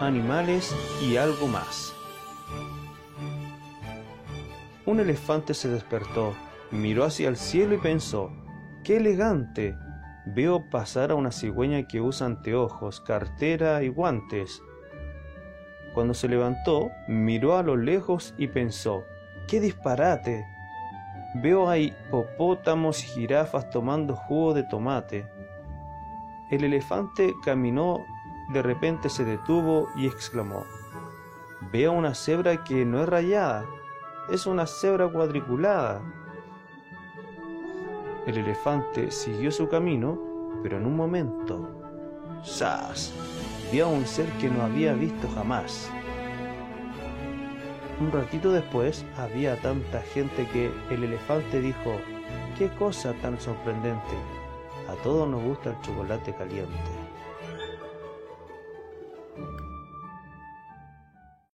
animales y algo más. Un elefante se despertó, miró hacia el cielo y pensó, ¡qué elegante! Veo pasar a una cigüeña que usa anteojos, cartera y guantes. Cuando se levantó, miró a lo lejos y pensó, ¡qué disparate! Veo a hipopótamos y jirafas tomando jugo de tomate. El elefante caminó, de repente se detuvo y exclamó, Veo una cebra que no es rayada, es una cebra cuadriculada. El elefante siguió su camino, pero en un momento, ¡zas! vio a un ser que no había visto jamás. Un ratito después había tanta gente que el elefante dijo, ¡qué cosa tan sorprendente! A todos nos gusta el chocolate caliente.